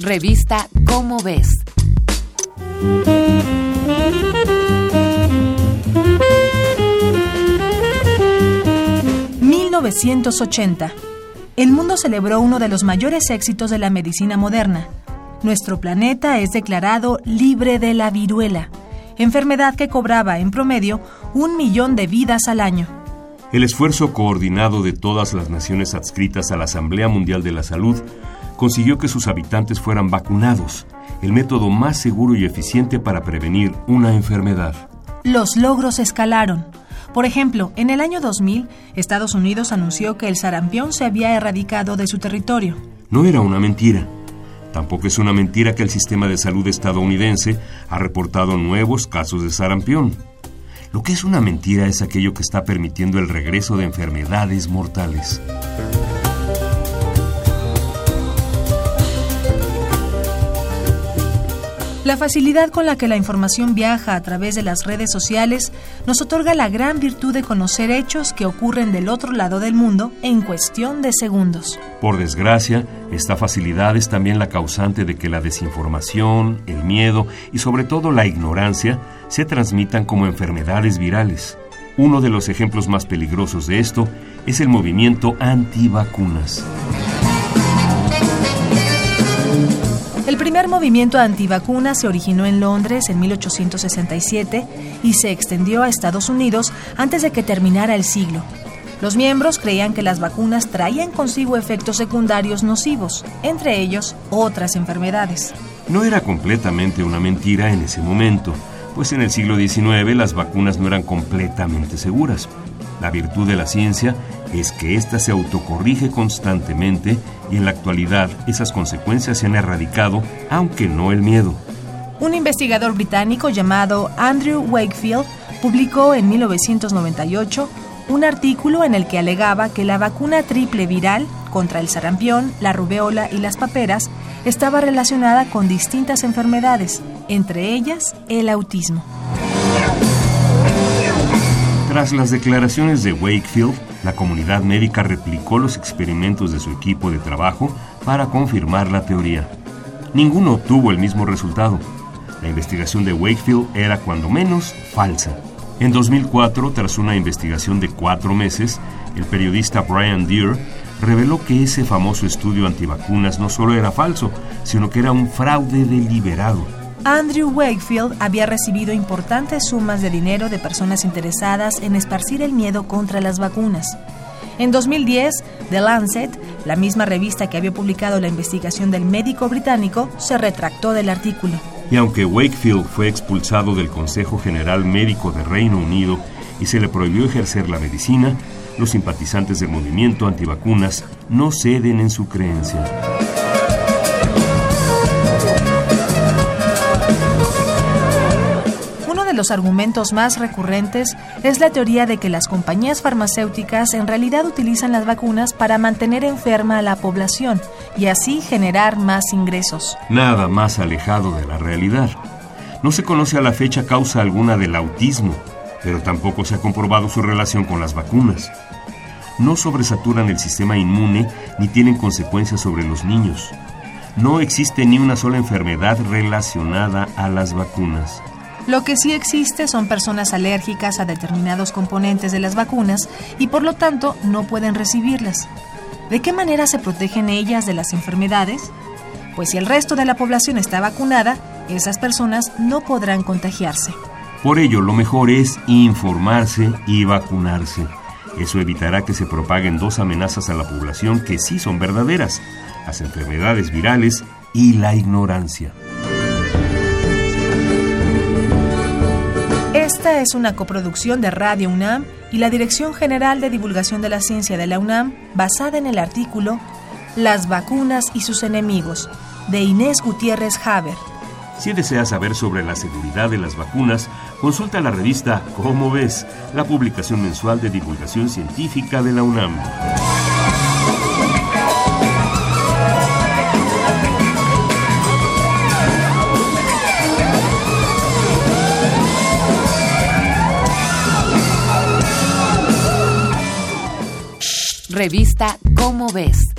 Revista Cómo ves. 1980. El mundo celebró uno de los mayores éxitos de la medicina moderna. Nuestro planeta es declarado libre de la viruela, enfermedad que cobraba en promedio un millón de vidas al año. El esfuerzo coordinado de todas las naciones adscritas a la Asamblea Mundial de la Salud consiguió que sus habitantes fueran vacunados, el método más seguro y eficiente para prevenir una enfermedad. Los logros escalaron. Por ejemplo, en el año 2000, Estados Unidos anunció que el sarampión se había erradicado de su territorio. No era una mentira. Tampoco es una mentira que el sistema de salud estadounidense ha reportado nuevos casos de sarampión. Lo que es una mentira es aquello que está permitiendo el regreso de enfermedades mortales. La facilidad con la que la información viaja a través de las redes sociales nos otorga la gran virtud de conocer hechos que ocurren del otro lado del mundo en cuestión de segundos. Por desgracia, esta facilidad es también la causante de que la desinformación, el miedo y sobre todo la ignorancia se transmitan como enfermedades virales. Uno de los ejemplos más peligrosos de esto es el movimiento antivacunas. El primer movimiento antivacunas se originó en Londres en 1867 y se extendió a Estados Unidos antes de que terminara el siglo. Los miembros creían que las vacunas traían consigo efectos secundarios nocivos, entre ellos otras enfermedades. No era completamente una mentira en ese momento, pues en el siglo XIX las vacunas no eran completamente seguras. La virtud de la ciencia es que ésta se autocorrige constantemente y en la actualidad esas consecuencias se han erradicado, aunque no el miedo. Un investigador británico llamado Andrew Wakefield publicó en 1998 un artículo en el que alegaba que la vacuna triple viral contra el sarampión, la rubeola y las paperas estaba relacionada con distintas enfermedades, entre ellas el autismo. Tras las declaraciones de Wakefield, la comunidad médica replicó los experimentos de su equipo de trabajo para confirmar la teoría. Ninguno obtuvo el mismo resultado. La investigación de Wakefield era cuando menos falsa. En 2004, tras una investigación de cuatro meses, el periodista Brian Deere reveló que ese famoso estudio antivacunas no solo era falso, sino que era un fraude deliberado. Andrew Wakefield había recibido importantes sumas de dinero de personas interesadas en esparcir el miedo contra las vacunas. En 2010, The Lancet, la misma revista que había publicado la investigación del médico británico, se retractó del artículo. Y aunque Wakefield fue expulsado del Consejo General Médico de Reino Unido y se le prohibió ejercer la medicina, los simpatizantes del movimiento antivacunas no ceden en su creencia. los argumentos más recurrentes es la teoría de que las compañías farmacéuticas en realidad utilizan las vacunas para mantener enferma a la población y así generar más ingresos. Nada más alejado de la realidad. No se conoce a la fecha causa alguna del autismo, pero tampoco se ha comprobado su relación con las vacunas. No sobresaturan el sistema inmune ni tienen consecuencias sobre los niños. No existe ni una sola enfermedad relacionada a las vacunas. Lo que sí existe son personas alérgicas a determinados componentes de las vacunas y por lo tanto no pueden recibirlas. ¿De qué manera se protegen ellas de las enfermedades? Pues si el resto de la población está vacunada, esas personas no podrán contagiarse. Por ello, lo mejor es informarse y vacunarse. Eso evitará que se propaguen dos amenazas a la población que sí son verdaderas, las enfermedades virales y la ignorancia. Esta es una coproducción de Radio UNAM y la Dirección General de Divulgación de la Ciencia de la UNAM, basada en el artículo Las vacunas y sus enemigos, de Inés Gutiérrez Haber. Si deseas saber sobre la seguridad de las vacunas, consulta la revista Cómo ves, la publicación mensual de divulgación científica de la UNAM. Revista Cómo ves.